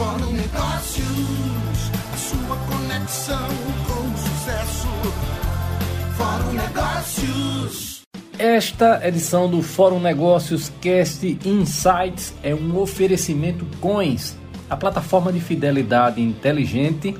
Fórum Negócios, a sua conexão com o sucesso. Fórum Negócios. Esta edição do Fórum Negócios Cast Insights é um oferecimento Coins, a plataforma de fidelidade inteligente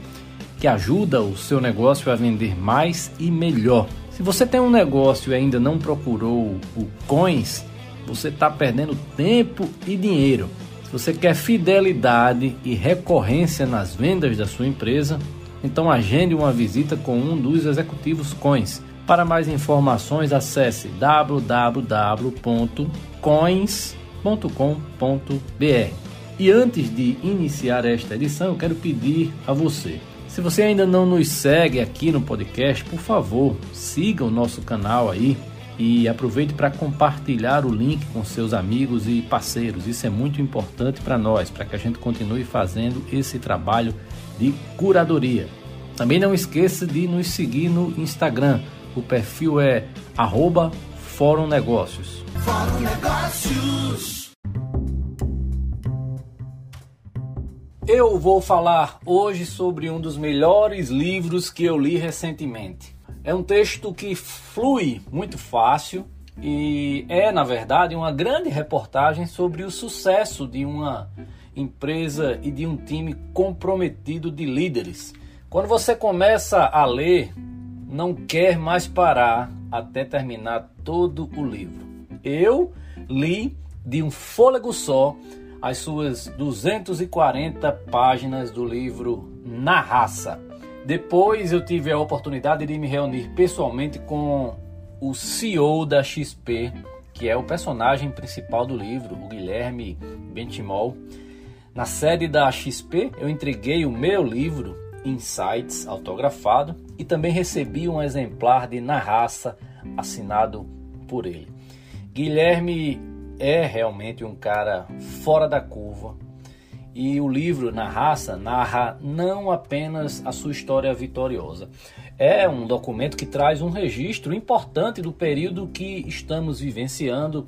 que ajuda o seu negócio a vender mais e melhor. Se você tem um negócio e ainda não procurou o Coins, você está perdendo tempo e dinheiro. Você quer fidelidade e recorrência nas vendas da sua empresa, então agende uma visita com um dos executivos Coins. Para mais informações, acesse www.coins.com.br. E antes de iniciar esta edição, eu quero pedir a você, se você ainda não nos segue aqui no podcast, por favor, siga o nosso canal aí e aproveite para compartilhar o link com seus amigos e parceiros. Isso é muito importante para nós, para que a gente continue fazendo esse trabalho de curadoria. Também não esqueça de nos seguir no Instagram. O perfil é arroba Fórum Negócios. Fórum Negócios. Eu vou falar hoje sobre um dos melhores livros que eu li recentemente. É um texto que flui muito fácil e é, na verdade, uma grande reportagem sobre o sucesso de uma empresa e de um time comprometido de líderes. Quando você começa a ler, não quer mais parar até terminar todo o livro. Eu li de um fôlego só as suas 240 páginas do livro Na Raça depois eu tive a oportunidade de me reunir pessoalmente com o CEO da XP, que é o personagem principal do livro, o Guilherme Bentimol. Na sede da XP, eu entreguei o meu livro Insights autografado e também recebi um exemplar de Na Raça assinado por ele. Guilherme é realmente um cara fora da curva, e o livro Na Raça narra não apenas a sua história vitoriosa. É um documento que traz um registro importante do período que estamos vivenciando,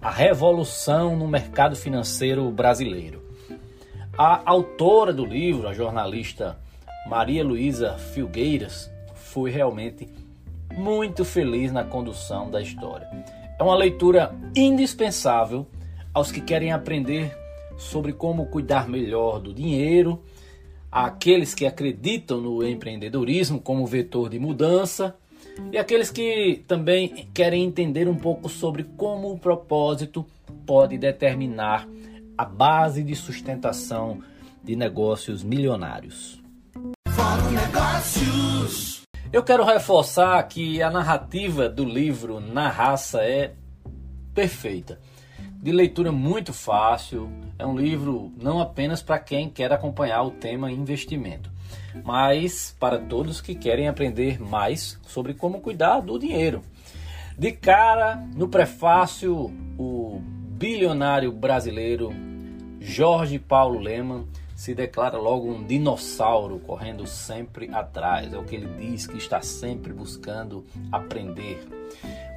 a revolução no mercado financeiro brasileiro. A autora do livro, a jornalista Maria Luísa Filgueiras, foi realmente muito feliz na condução da história. É uma leitura indispensável aos que querem aprender sobre como cuidar melhor do dinheiro, aqueles que acreditam no empreendedorismo como vetor de mudança e aqueles que também querem entender um pouco sobre como o propósito pode determinar a base de sustentação de negócios milionários. Negócios. Eu quero reforçar que a narrativa do livro Na Raça é perfeita de leitura muito fácil. É um livro não apenas para quem quer acompanhar o tema investimento, mas para todos que querem aprender mais sobre como cuidar do dinheiro. De cara, no prefácio, o bilionário brasileiro Jorge Paulo Leman se declara logo um dinossauro correndo sempre atrás. É o que ele diz que está sempre buscando aprender.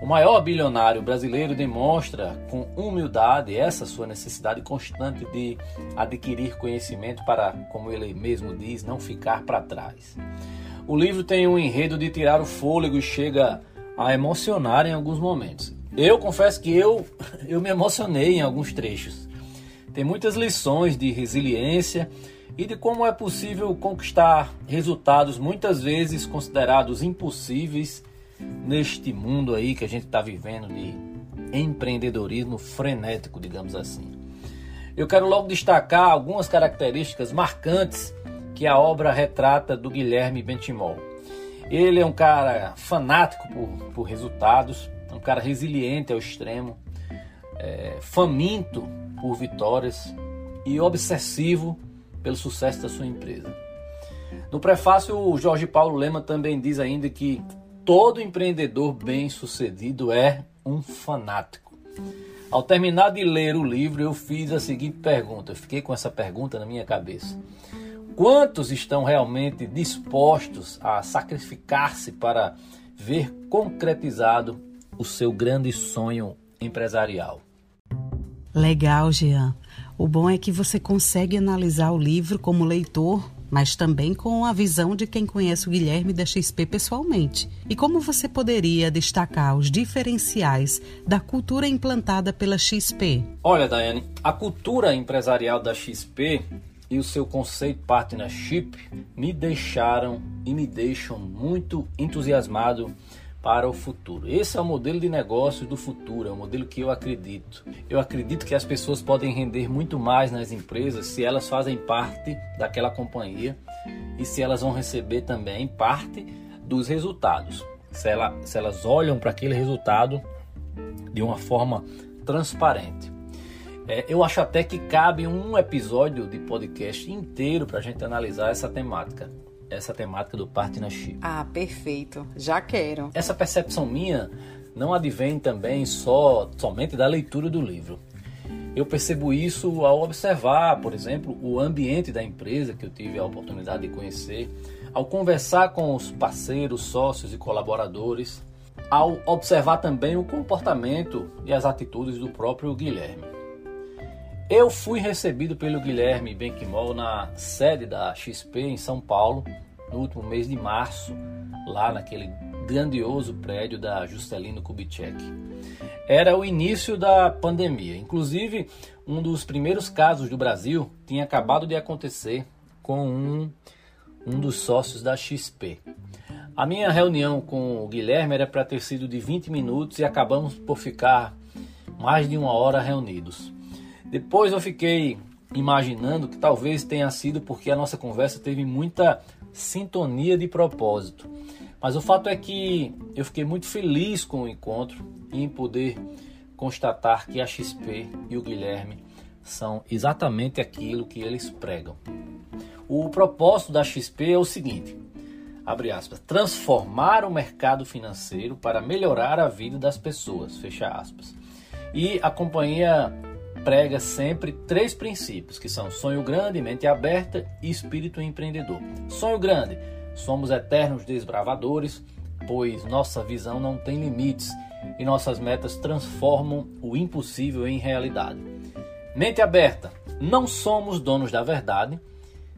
O maior bilionário brasileiro demonstra com humildade essa sua necessidade constante de adquirir conhecimento para, como ele mesmo diz, não ficar para trás. O livro tem um enredo de tirar o fôlego e chega a emocionar em alguns momentos. Eu confesso que eu, eu me emocionei em alguns trechos. Tem muitas lições de resiliência e de como é possível conquistar resultados muitas vezes considerados impossíveis neste mundo aí que a gente está vivendo de empreendedorismo frenético, digamos assim. Eu quero logo destacar algumas características marcantes que a obra retrata do Guilherme Bentimol. Ele é um cara fanático por, por resultados, um cara resiliente ao extremo, é, faminto por vitórias e obsessivo pelo sucesso da sua empresa. No prefácio, o Jorge Paulo Lema também diz ainda que todo empreendedor bem-sucedido é um fanático. Ao terminar de ler o livro, eu fiz a seguinte pergunta, eu fiquei com essa pergunta na minha cabeça. Quantos estão realmente dispostos a sacrificar-se para ver concretizado o seu grande sonho empresarial? Legal, Jean. O bom é que você consegue analisar o livro como leitor, mas também com a visão de quem conhece o Guilherme da XP pessoalmente. E como você poderia destacar os diferenciais da cultura implantada pela XP? Olha, Daiane, a cultura empresarial da XP e o seu conceito partnership me deixaram e me deixam muito entusiasmado para o futuro. Esse é o modelo de negócio do futuro, é o modelo que eu acredito. Eu acredito que as pessoas podem render muito mais nas empresas se elas fazem parte daquela companhia e se elas vão receber também parte dos resultados. Se, ela, se elas olham para aquele resultado de uma forma transparente. É, eu acho até que cabe um episódio de podcast inteiro para a gente analisar essa temática essa temática do partnership. Ah, perfeito. Já quero. Essa percepção minha não advém também só somente da leitura do livro. Eu percebo isso ao observar, por exemplo, o ambiente da empresa que eu tive a oportunidade de conhecer, ao conversar com os parceiros, sócios e colaboradores, ao observar também o comportamento e as atitudes do próprio Guilherme. Eu fui recebido pelo Guilherme Benquimol na sede da XP em São Paulo no último mês de março, lá naquele grandioso prédio da Juscelino Kubitschek. Era o início da pandemia. Inclusive, um dos primeiros casos do Brasil tinha acabado de acontecer com um, um dos sócios da XP. A minha reunião com o Guilherme era para ter sido de 20 minutos e acabamos por ficar mais de uma hora reunidos. Depois eu fiquei imaginando que talvez tenha sido porque a nossa conversa teve muita sintonia de propósito. Mas o fato é que eu fiquei muito feliz com o encontro e em poder constatar que a XP e o Guilherme são exatamente aquilo que eles pregam. O propósito da XP é o seguinte: abre aspas, transformar o mercado financeiro para melhorar a vida das pessoas, fecha aspas. E a companhia prega sempre três princípios, que são sonho grande, mente aberta e espírito empreendedor. Sonho grande, somos eternos desbravadores, pois nossa visão não tem limites e nossas metas transformam o impossível em realidade. Mente aberta, não somos donos da verdade.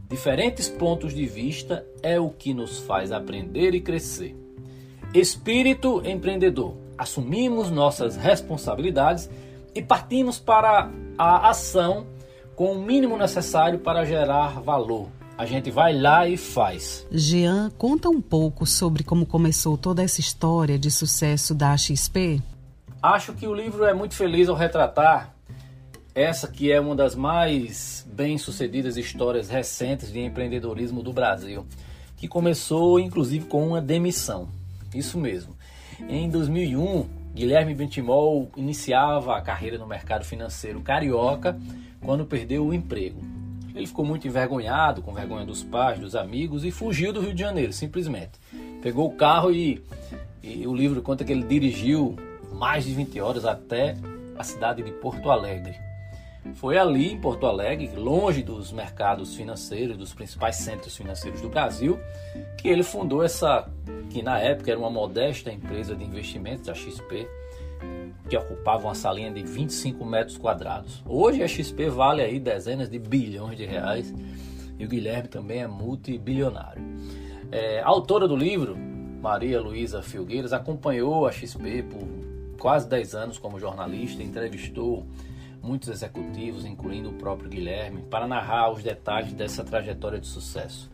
Diferentes pontos de vista é o que nos faz aprender e crescer. Espírito empreendedor, assumimos nossas responsabilidades e partimos para a ação com o mínimo necessário para gerar valor. A gente vai lá e faz. Jean, conta um pouco sobre como começou toda essa história de sucesso da XP. Acho que o livro é muito feliz ao retratar essa que é uma das mais bem-sucedidas histórias recentes de empreendedorismo do Brasil, que começou inclusive com uma demissão. Isso mesmo. Em 2001, Guilherme Bentimol iniciava a carreira no mercado financeiro carioca quando perdeu o emprego. Ele ficou muito envergonhado, com vergonha dos pais, dos amigos e fugiu do Rio de Janeiro, simplesmente. Pegou o carro e, e o livro conta que ele dirigiu mais de 20 horas até a cidade de Porto Alegre. Foi ali em Porto Alegre, longe dos mercados financeiros, dos principais centros financeiros do Brasil, que ele fundou essa, que na época era uma modesta empresa de investimentos, a XP, que ocupava uma salinha de 25 metros quadrados. Hoje a XP vale aí dezenas de bilhões de reais e o Guilherme também é multibilionário. É, a autora do livro, Maria Luísa Filgueiras, acompanhou a XP por quase 10 anos como jornalista, entrevistou muitos executivos, incluindo o próprio Guilherme, para narrar os detalhes dessa trajetória de sucesso,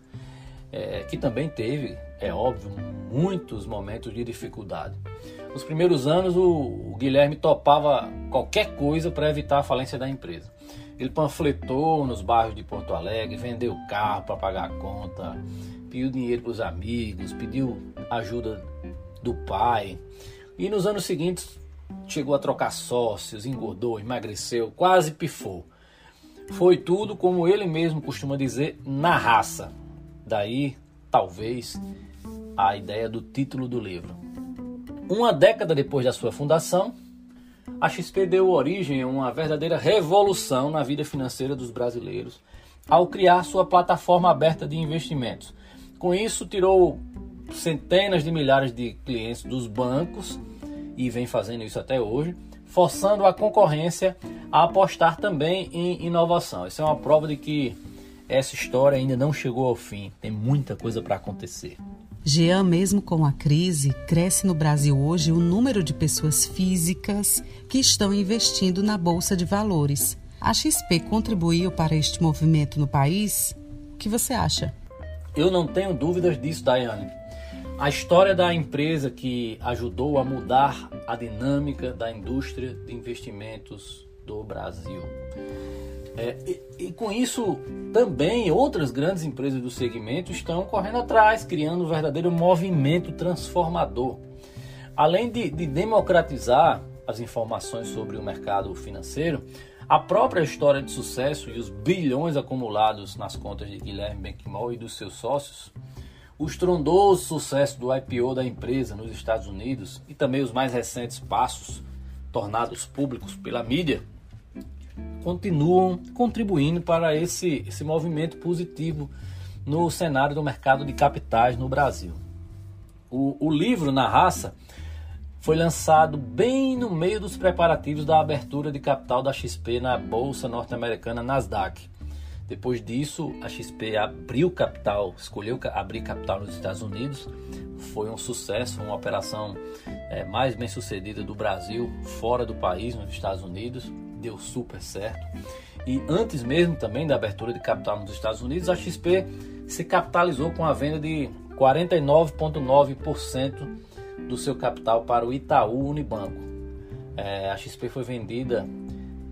é, que também teve, é óbvio, muitos momentos de dificuldade. Nos primeiros anos, o, o Guilherme topava qualquer coisa para evitar a falência da empresa. Ele panfletou nos bairros de Porto Alegre, vendeu carro para pagar a conta, pediu dinheiro para os amigos, pediu ajuda do pai. E nos anos seguintes chegou a trocar sócios, engordou, emagreceu, quase pifou. Foi tudo, como ele mesmo costuma dizer, na raça. Daí, talvez, a ideia do título do livro. Uma década depois da sua fundação, a XP deu origem a uma verdadeira revolução na vida financeira dos brasileiros ao criar sua plataforma aberta de investimentos. Com isso, tirou centenas de milhares de clientes dos bancos e vem fazendo isso até hoje, forçando a concorrência a apostar também em inovação. Isso é uma prova de que essa história ainda não chegou ao fim, tem muita coisa para acontecer. Jean, mesmo com a crise, cresce no Brasil hoje o número de pessoas físicas que estão investindo na Bolsa de Valores. A XP contribuiu para este movimento no país? O que você acha? Eu não tenho dúvidas disso, Daiane. A história da empresa que ajudou a mudar a dinâmica da indústria de investimentos do Brasil. É, e, e, com isso, também outras grandes empresas do segmento estão correndo atrás, criando um verdadeiro movimento transformador. Além de, de democratizar as informações sobre o mercado financeiro, a própria história de sucesso e os bilhões acumulados nas contas de Guilherme Benquimol e dos seus sócios, o estrondoso sucesso do IPO da empresa nos Estados Unidos e também os mais recentes passos tornados públicos pela mídia continuam contribuindo para esse, esse movimento positivo no cenário do mercado de capitais no Brasil. O, o livro Na Raça foi lançado bem no meio dos preparativos da abertura de capital da XP na bolsa norte-americana Nasdaq. Depois disso, a XP abriu capital, escolheu abrir capital nos Estados Unidos. Foi um sucesso, uma operação é, mais bem sucedida do Brasil, fora do país, nos Estados Unidos deu super certo. E antes mesmo também da abertura de capital nos Estados Unidos, a XP se capitalizou com a venda de 49,9% do seu capital para o Itaú Unibanco. É, a XP foi vendida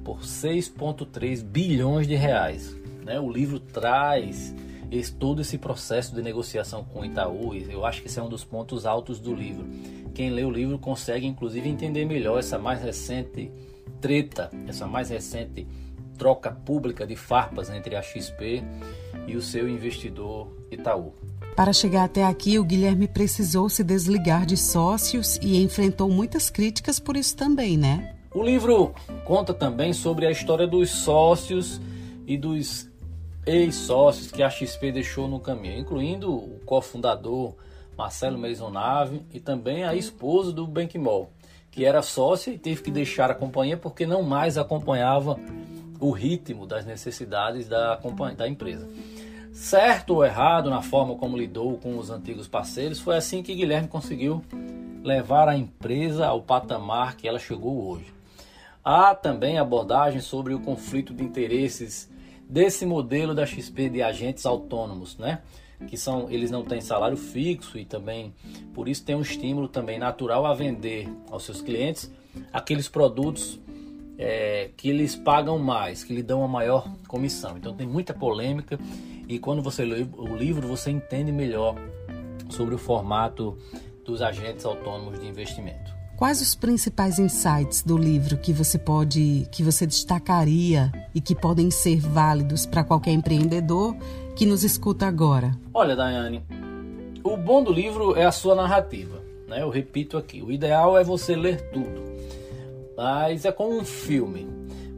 por 6,3 bilhões de reais. Né? O livro traz esse, todo esse processo de negociação com o Itaú e eu acho que esse é um dos pontos altos do livro. Quem lê o livro consegue inclusive entender melhor essa mais recente treta, essa mais recente troca pública de farpas entre a XP e o seu investidor Itaú. Para chegar até aqui, o Guilherme precisou se desligar de sócios e enfrentou muitas críticas por isso também, né? O livro conta também sobre a história dos sócios e dos ex-sócios que a XP deixou no caminho, incluindo o cofundador Marcelo Maisonave e também a esposa do Benquimol que era sócia e teve que deixar a companhia porque não mais acompanhava o ritmo das necessidades da, da empresa. Certo ou errado na forma como lidou com os antigos parceiros, foi assim que Guilherme conseguiu levar a empresa ao patamar que ela chegou hoje. Há também abordagem sobre o conflito de interesses desse modelo da XP de agentes autônomos, né? que são eles não têm salário fixo e também por isso tem um estímulo também natural a vender aos seus clientes aqueles produtos é, que eles pagam mais, que lhe dão uma maior comissão. Então tem muita polêmica e quando você lê o livro você entende melhor sobre o formato dos agentes autônomos de investimento. Quais os principais insights do livro que você pode, que você destacaria e que podem ser válidos para qualquer empreendedor que nos escuta agora? Olha, Daiane, o bom do livro é a sua narrativa. Né? Eu repito aqui, o ideal é você ler tudo, mas é como um filme.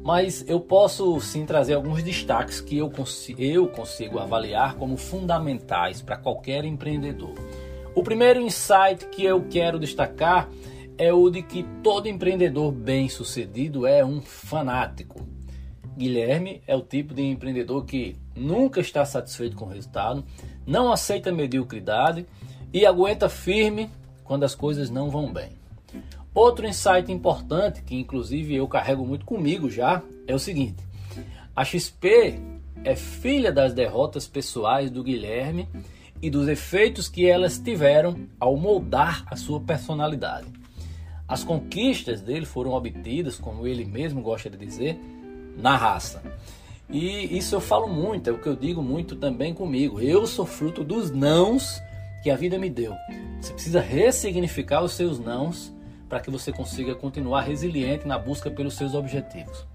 Mas eu posso sim trazer alguns destaques que eu, eu consigo avaliar como fundamentais para qualquer empreendedor. O primeiro insight que eu quero destacar é o de que todo empreendedor bem-sucedido é um fanático. Guilherme é o tipo de empreendedor que nunca está satisfeito com o resultado, não aceita mediocridade e aguenta firme quando as coisas não vão bem. Outro insight importante, que inclusive eu carrego muito comigo já, é o seguinte: a XP é filha das derrotas pessoais do Guilherme e dos efeitos que elas tiveram ao moldar a sua personalidade. As conquistas dele foram obtidas, como ele mesmo gosta de dizer, na raça. E isso eu falo muito, é o que eu digo muito também comigo. Eu sou fruto dos nãos que a vida me deu. Você precisa ressignificar os seus nãos para que você consiga continuar resiliente na busca pelos seus objetivos.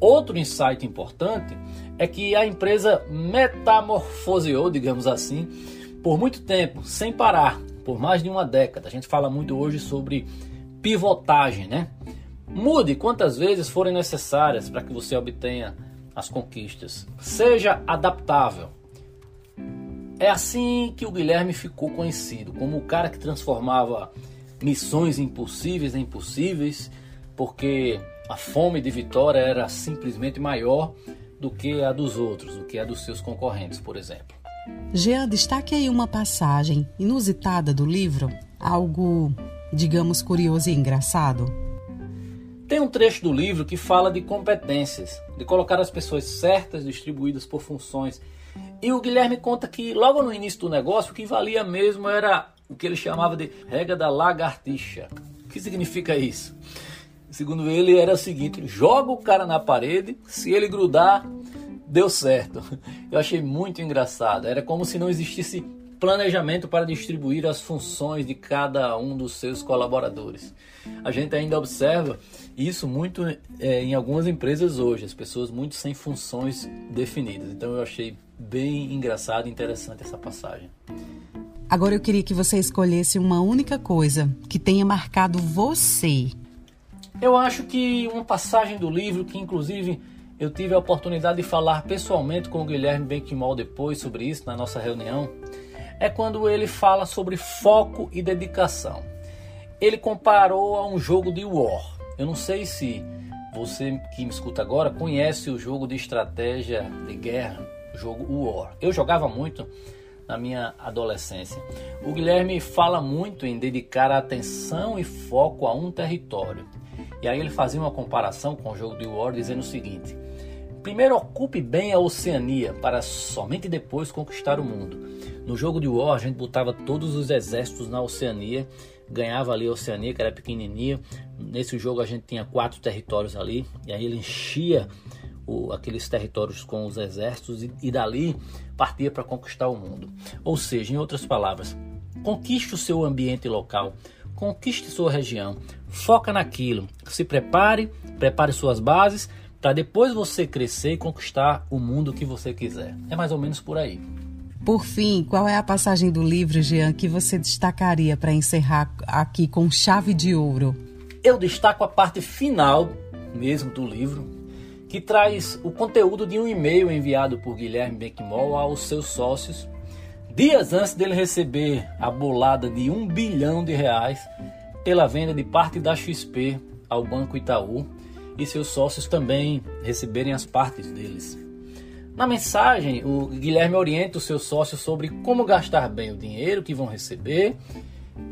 Outro insight importante é que a empresa metamorfoseou, digamos assim, por muito tempo, sem parar, por mais de uma década. A gente fala muito hoje sobre pivotagem, né? Mude quantas vezes forem necessárias para que você obtenha as conquistas. Seja adaptável. É assim que o Guilherme ficou conhecido, como o cara que transformava missões impossíveis em possíveis, porque a fome de vitória era simplesmente maior do que a dos outros, do que a dos seus concorrentes, por exemplo. Jean, destaque aí uma passagem inusitada do livro, algo, digamos, curioso e engraçado. Tem um trecho do livro que fala de competências, de colocar as pessoas certas distribuídas por funções. E o Guilherme conta que logo no início do negócio o que valia mesmo era o que ele chamava de regra da lagartixa. O que significa isso? Segundo ele, era o seguinte: joga o cara na parede, se ele grudar, deu certo. Eu achei muito engraçado. Era como se não existisse planejamento para distribuir as funções de cada um dos seus colaboradores. A gente ainda observa isso muito é, em algumas empresas hoje, as pessoas muito sem funções definidas. Então eu achei bem engraçado e interessante essa passagem. Agora eu queria que você escolhesse uma única coisa que tenha marcado você. Eu acho que uma passagem do livro que inclusive eu tive a oportunidade de falar pessoalmente com o Guilherme Benquimol depois sobre isso na nossa reunião, é quando ele fala sobre foco e dedicação. Ele comparou a um jogo de War. Eu não sei se você que me escuta agora conhece o jogo de estratégia de guerra, o jogo War. Eu jogava muito na minha adolescência. O Guilherme fala muito em dedicar atenção e foco a um território. E aí ele fazia uma comparação com o jogo de War dizendo o seguinte: Primeiro ocupe bem a Oceania para somente depois conquistar o mundo. No jogo de War a gente botava todos os exércitos na Oceania, ganhava ali a Oceania que era pequenininha. Nesse jogo a gente tinha quatro territórios ali e aí ele enchia o, aqueles territórios com os exércitos e, e dali partia para conquistar o mundo. Ou seja, em outras palavras, conquiste o seu ambiente local, conquiste sua região, foca naquilo, se prepare, prepare suas bases para depois você crescer e conquistar o mundo que você quiser. É mais ou menos por aí. Por fim, qual é a passagem do livro, Jean, que você destacaria para encerrar aqui com chave de ouro? Eu destaco a parte final mesmo do livro, que traz o conteúdo de um e-mail enviado por Guilherme Benquimol aos seus sócios, dias antes dele receber a bolada de um bilhão de reais pela venda de parte da XP ao Banco Itaú e seus sócios também receberem as partes deles. Na mensagem, o Guilherme orienta os seus sócios sobre como gastar bem o dinheiro que vão receber,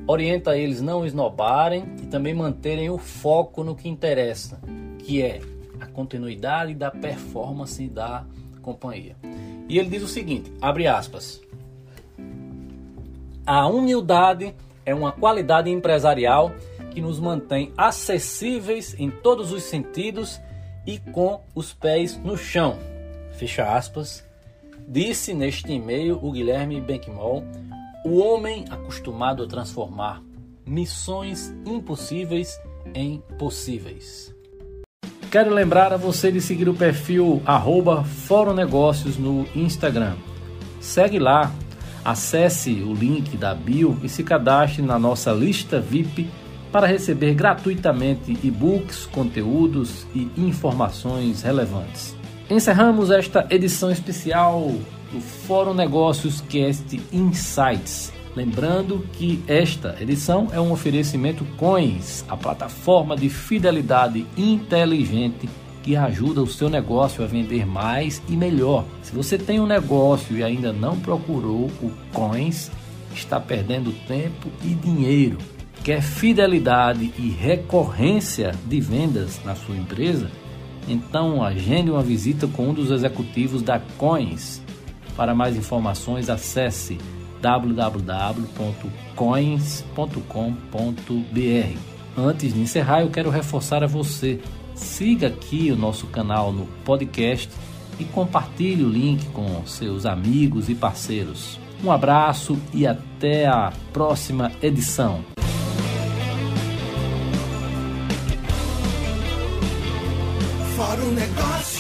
orienta eles não esnobarem e também manterem o foco no que interessa, que é a continuidade da performance da companhia. E ele diz o seguinte, abre aspas: A humildade é uma qualidade empresarial que nos mantém acessíveis em todos os sentidos e com os pés no chão. Fecha aspas. Disse neste e-mail o Guilherme Benquimol, o homem acostumado a transformar missões impossíveis em possíveis. Quero lembrar a você de seguir o perfil arroba Fórum Negócios no Instagram. Segue lá, acesse o link da bio e se cadastre na nossa lista VIP para receber gratuitamente e-books, conteúdos e informações relevantes. Encerramos esta edição especial do Fórum Negócios Cast Insights. Lembrando que esta edição é um oferecimento Coins, a plataforma de fidelidade inteligente que ajuda o seu negócio a vender mais e melhor. Se você tem um negócio e ainda não procurou o Coins, está perdendo tempo e dinheiro quer fidelidade e recorrência de vendas na sua empresa, então agende uma visita com um dos executivos da Coins. Para mais informações, acesse www.coins.com.br. Antes de encerrar, eu quero reforçar a você: siga aqui o nosso canal no podcast e compartilhe o link com seus amigos e parceiros. Um abraço e até a próxima edição. Fórum Negócios.